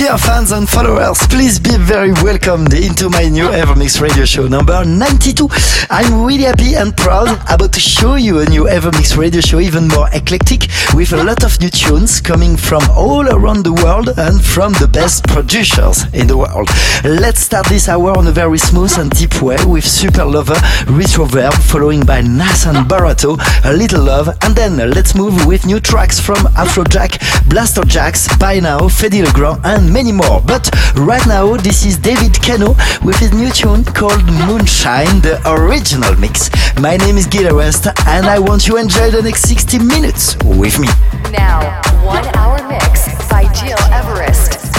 Dear fans and followers, please be very welcomed into my new Evermix radio show number 92. I'm really happy and proud about to show you a new Evermix radio show even more eclectic with a lot of new tunes coming from all around the world and from the best producers in the world. Let's start this hour on a very smooth and deep way with Super Lover, Retroverb, following by Nas and Barato, A Little Love, and then let's move with new tracks from Afrojack, Blasterjaxx, By Now, Fedde Le Grand, many more. But right now, this is David Kano with his new tune called Moonshine, the original mix. My name is Gil Everest, and I want you to enjoy the next 60 minutes with me. Now, one hour mix by Gil Everest.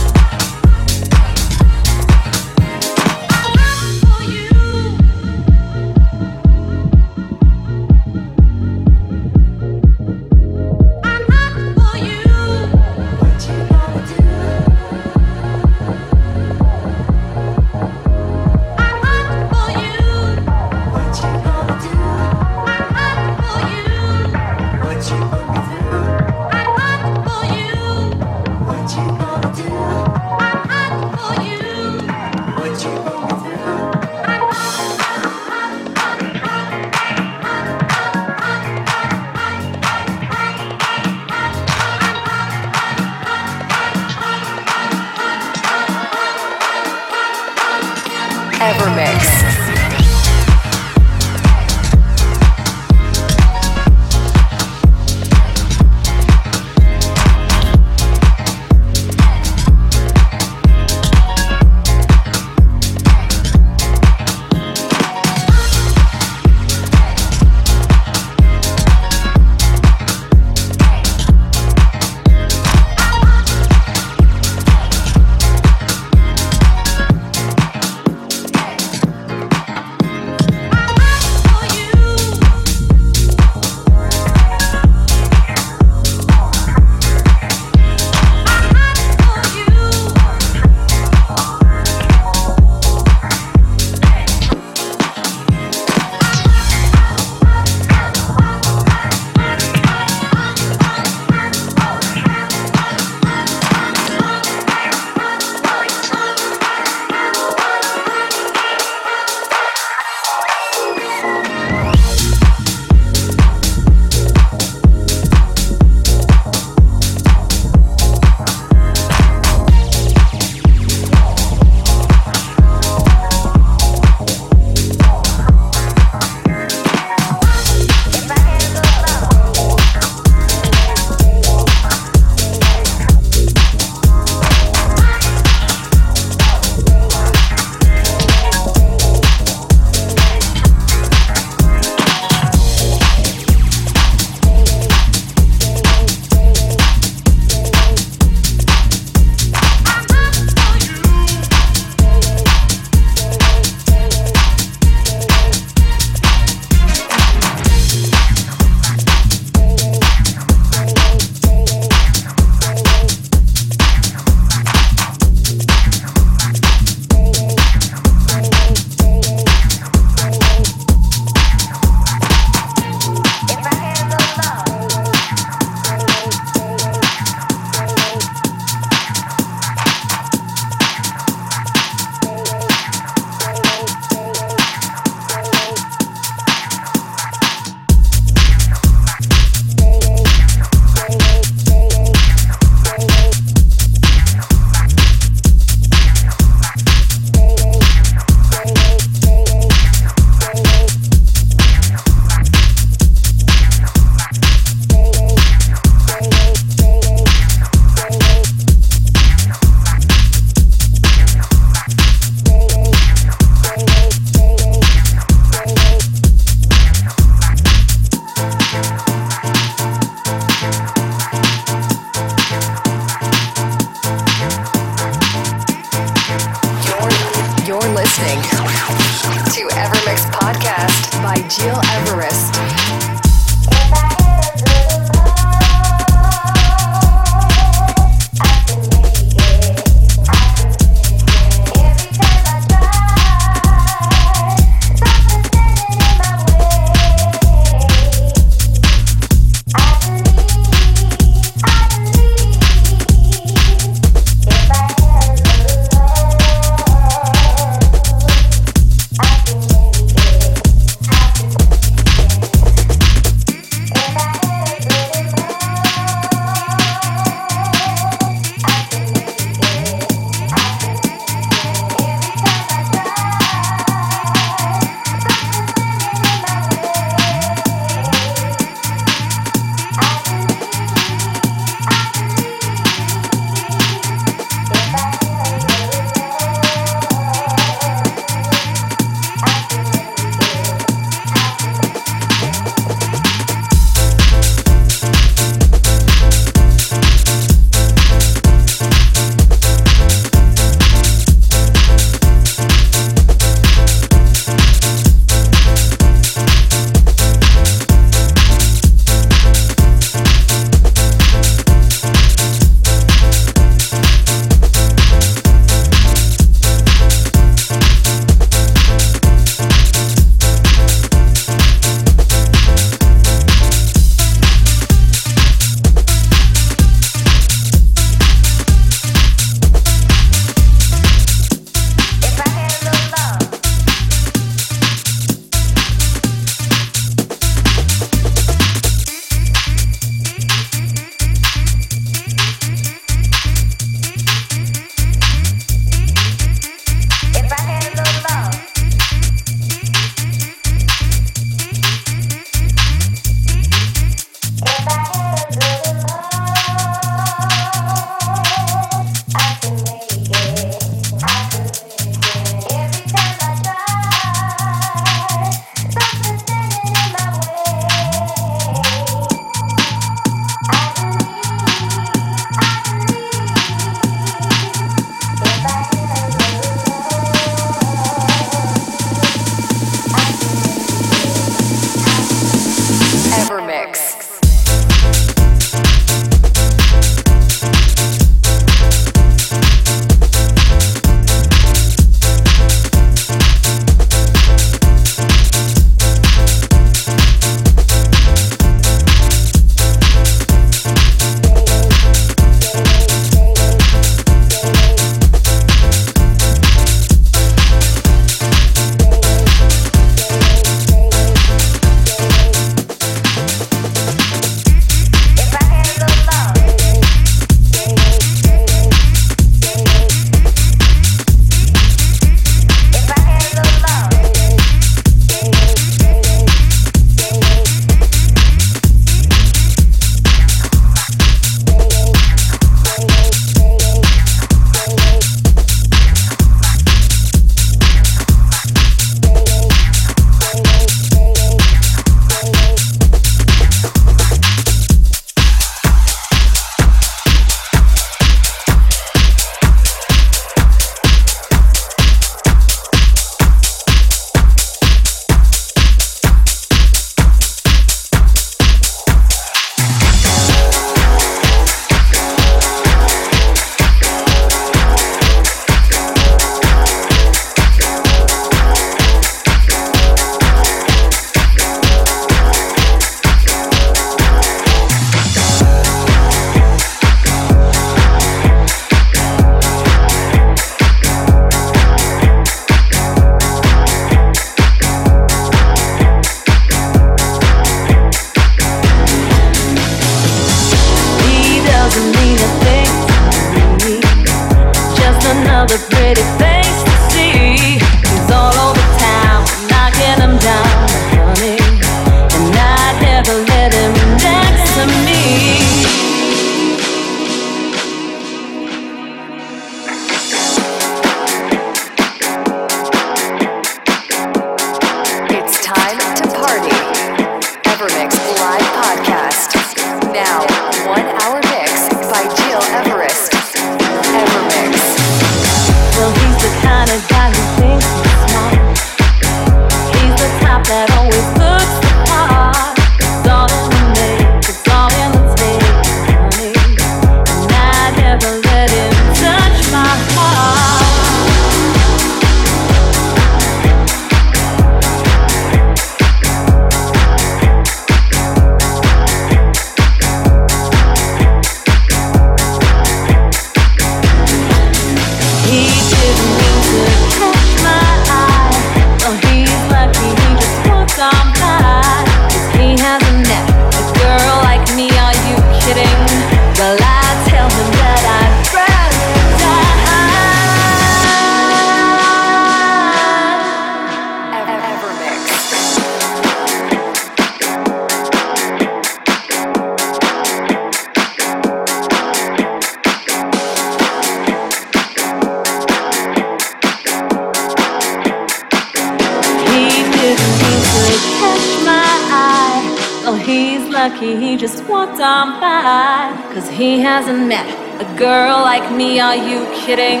Hasn't met a girl like me, are you kidding?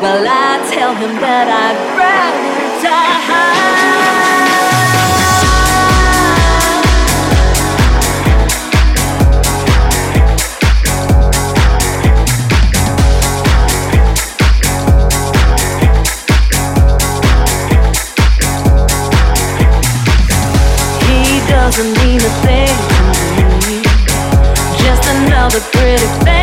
Well, I tell him that I'd rather die. doesn't mean a thing another pretty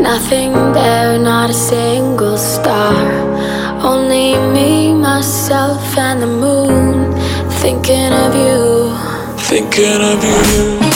Nothing there, not a single star. Only me, myself, and the moon. Thinking of you. Thinking of you.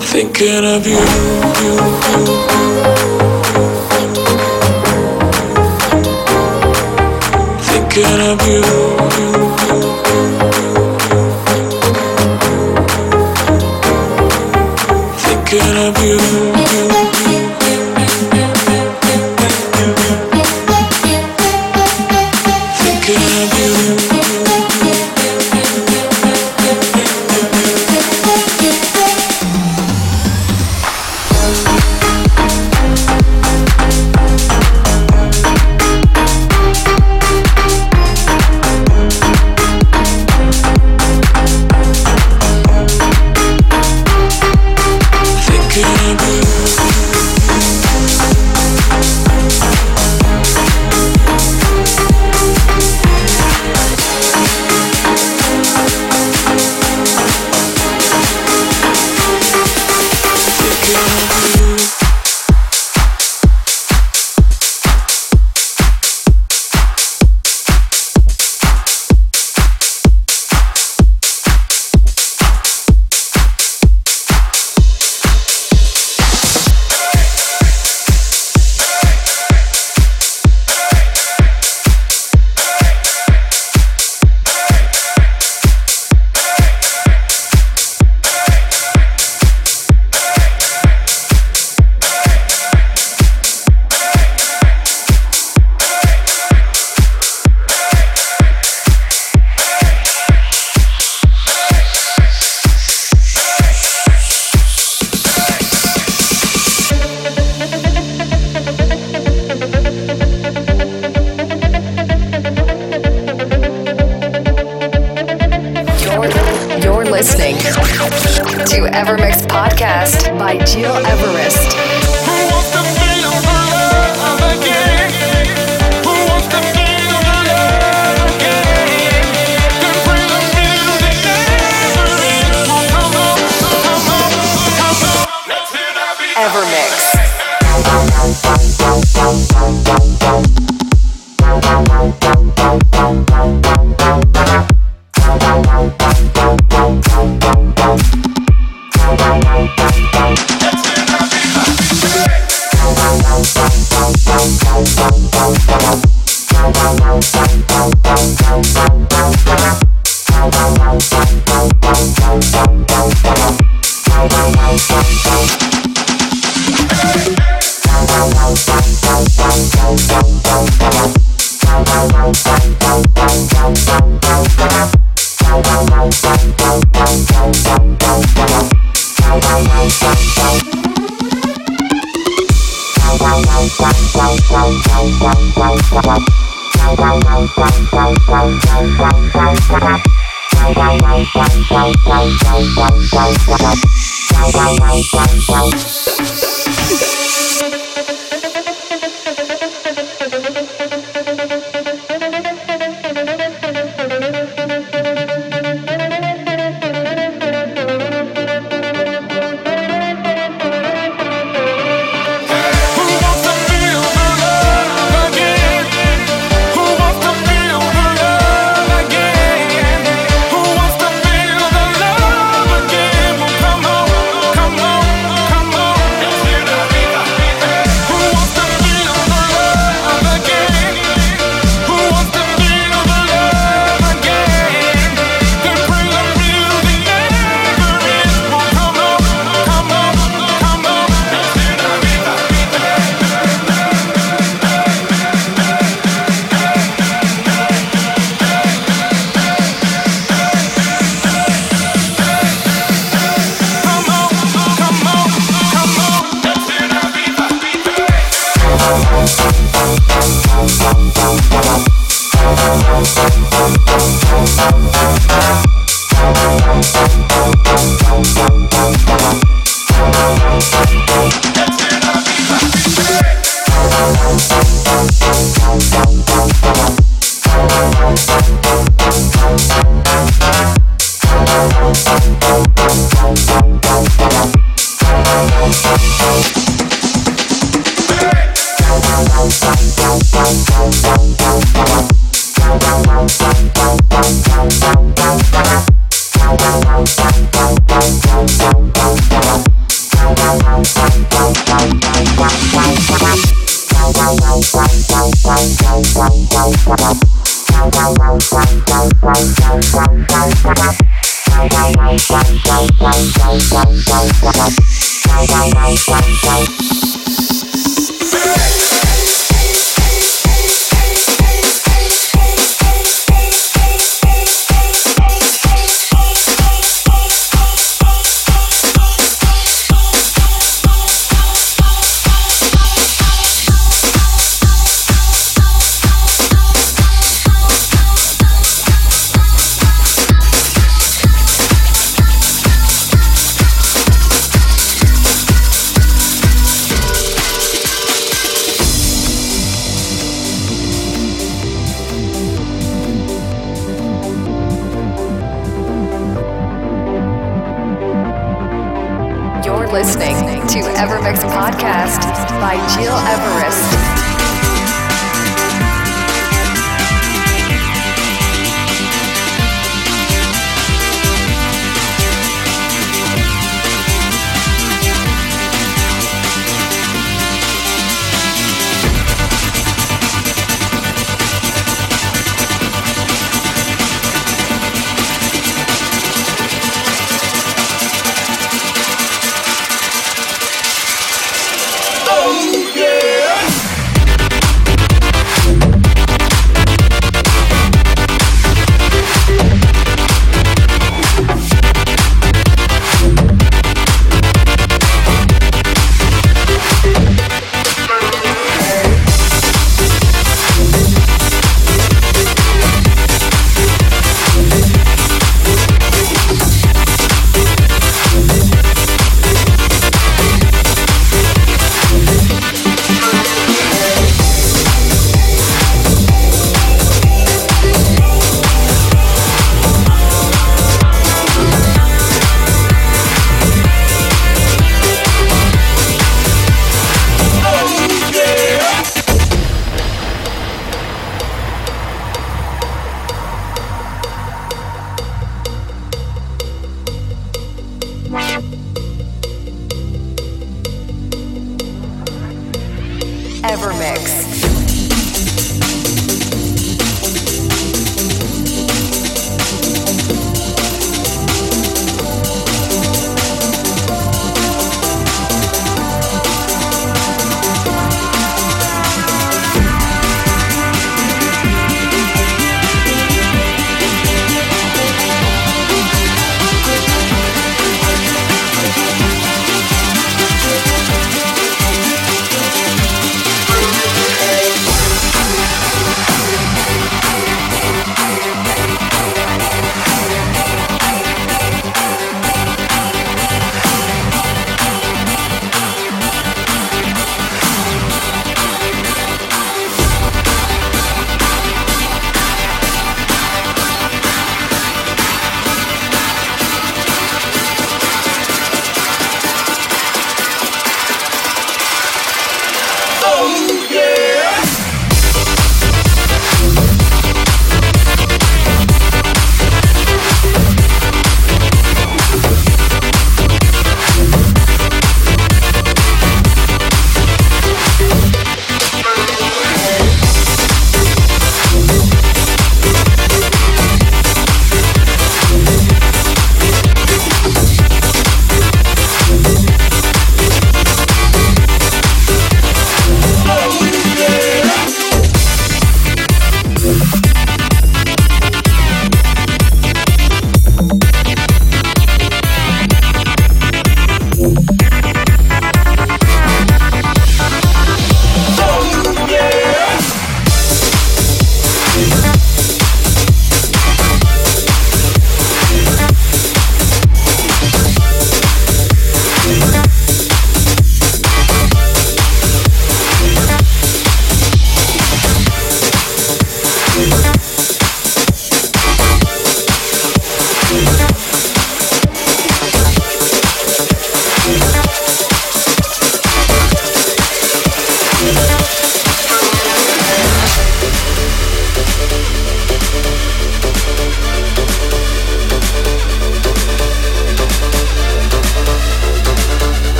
Thinking of you, you, you. Thinking of you. to Evermix Podcast by Gil Everest.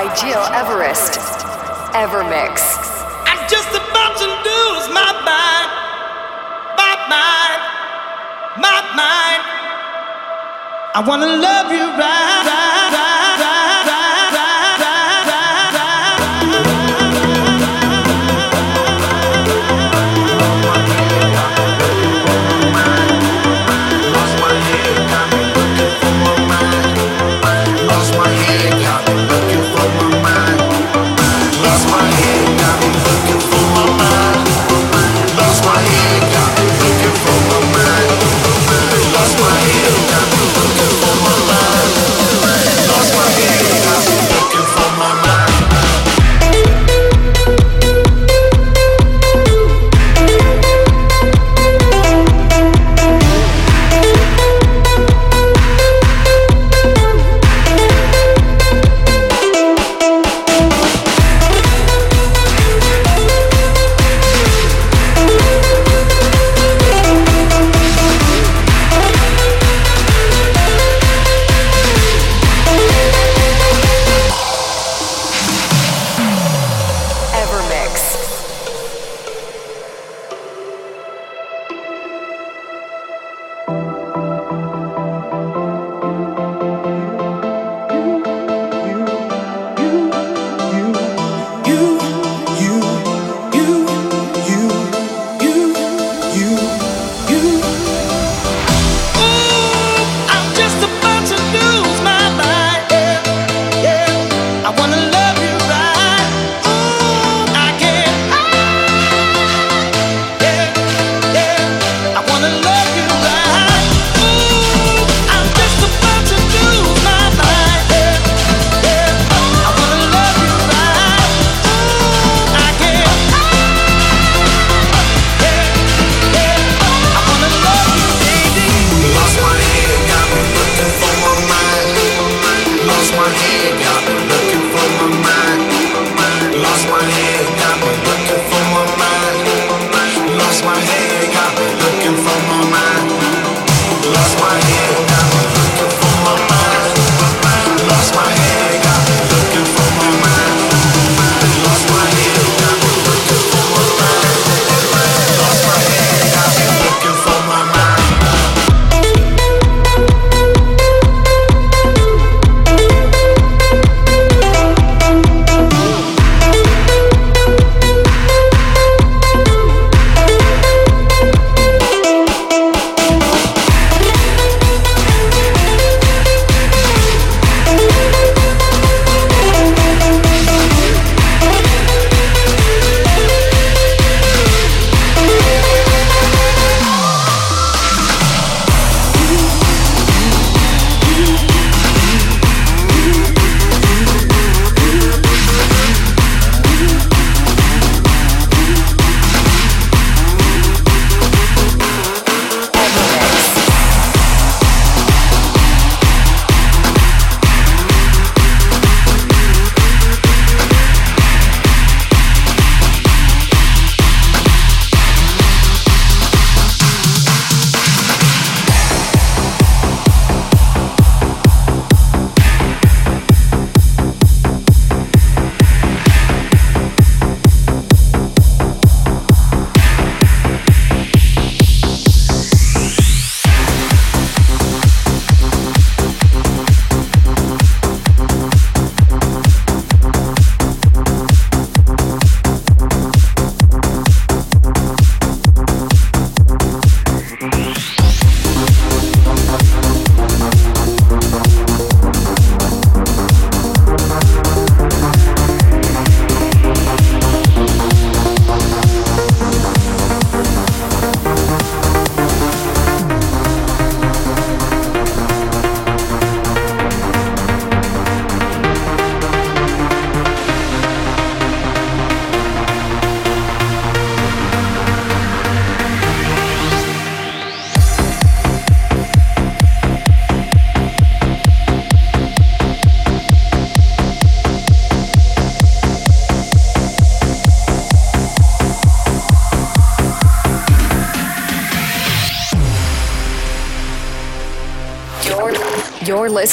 By Gil Everest. Evermix. I'm just about to lose my mind, my mind, my mind. I wanna love you right, right, right,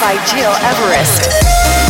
By Gil Everest.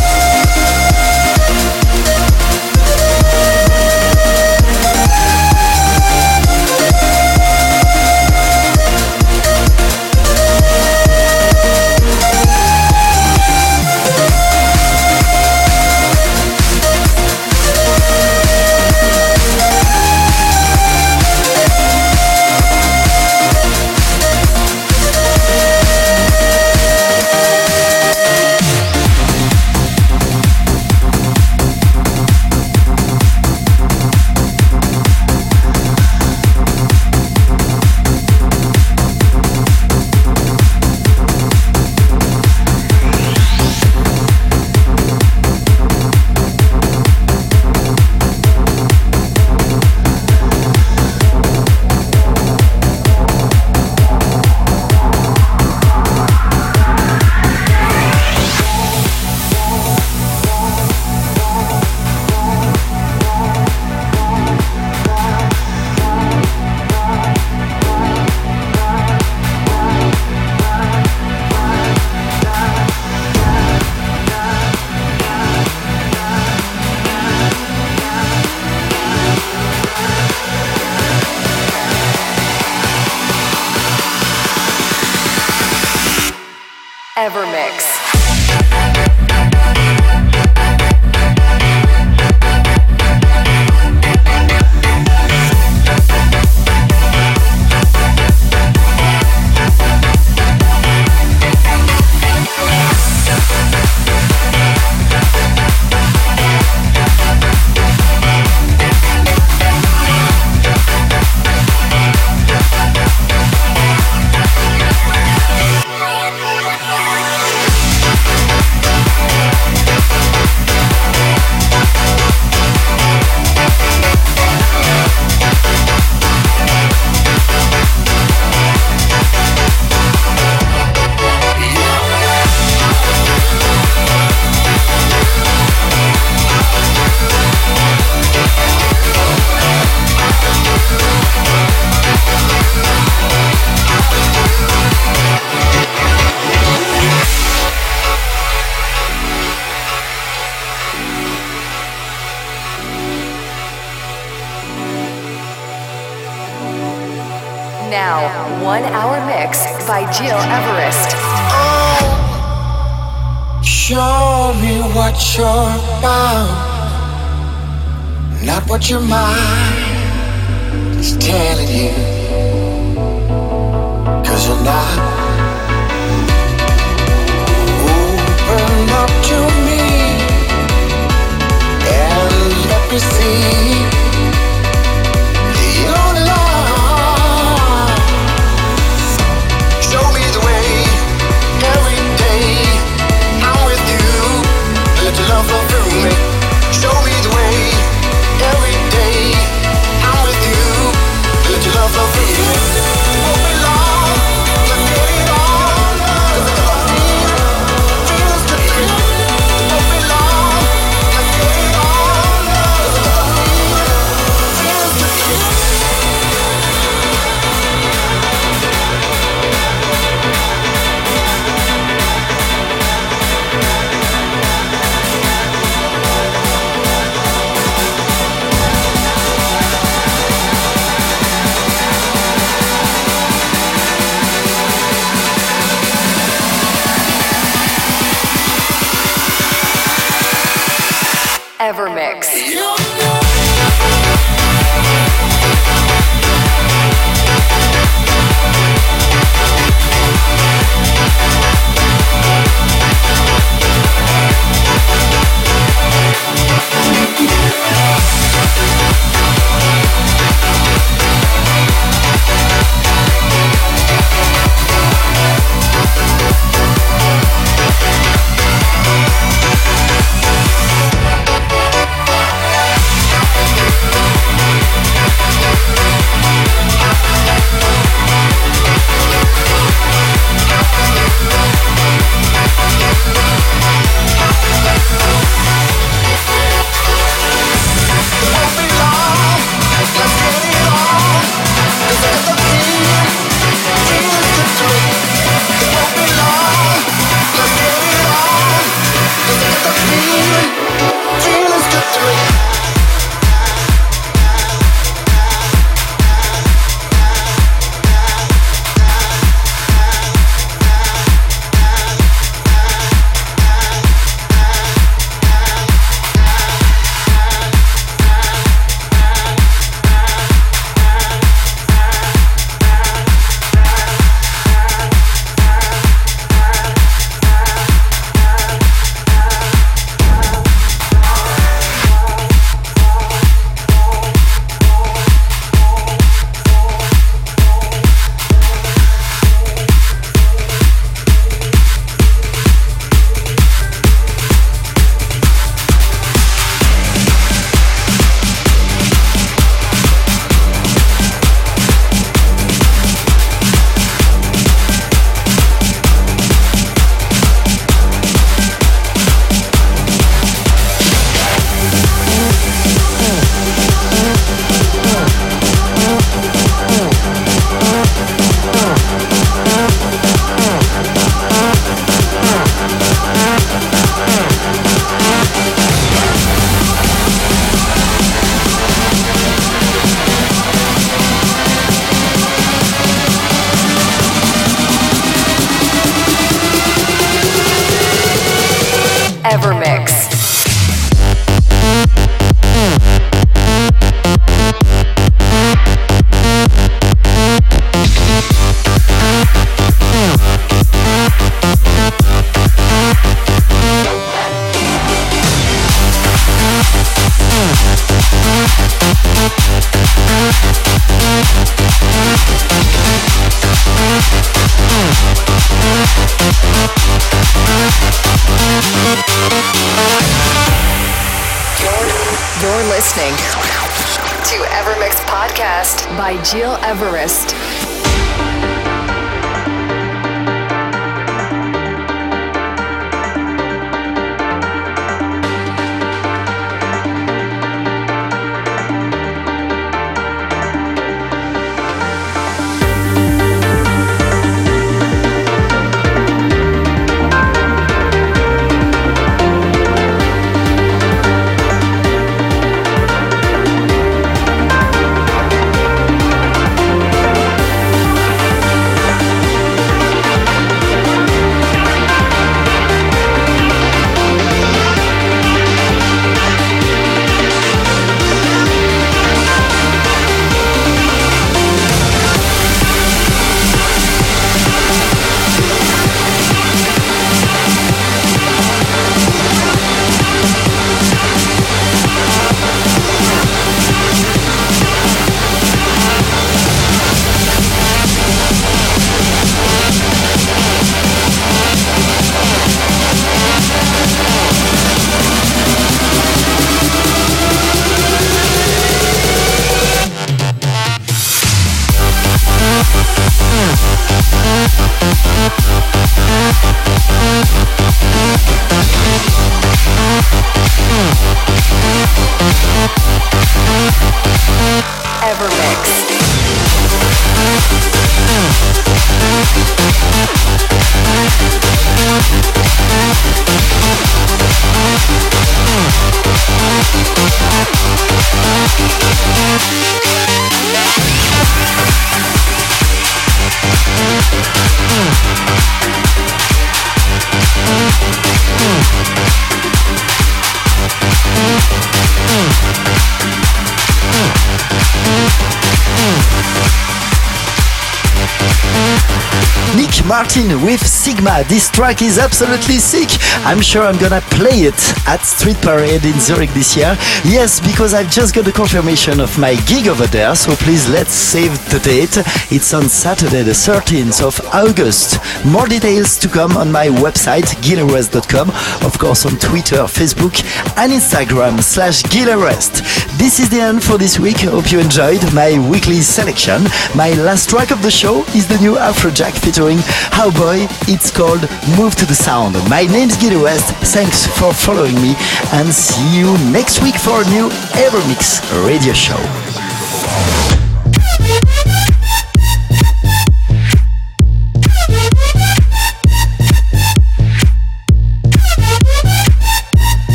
With Sigma. This track is absolutely sick. I'm sure I'm gonna play it at Street Parade in Zurich this year. Yes, because I've just got the confirmation of my gig over there, so please let's save the date. It's on Saturday, the 13th of August. More details to come on my website, gileverest.com, of course on Twitter, Facebook, and Instagram slash gileverest. This is the end for this week. Hope you enjoyed my weekly selection. My last track of the show is the new Afrojack featuring Cowboy. It's called Move to the Sound. My name's Gil Everest. Thanks for following me and see you next week for a new Evermix radio show.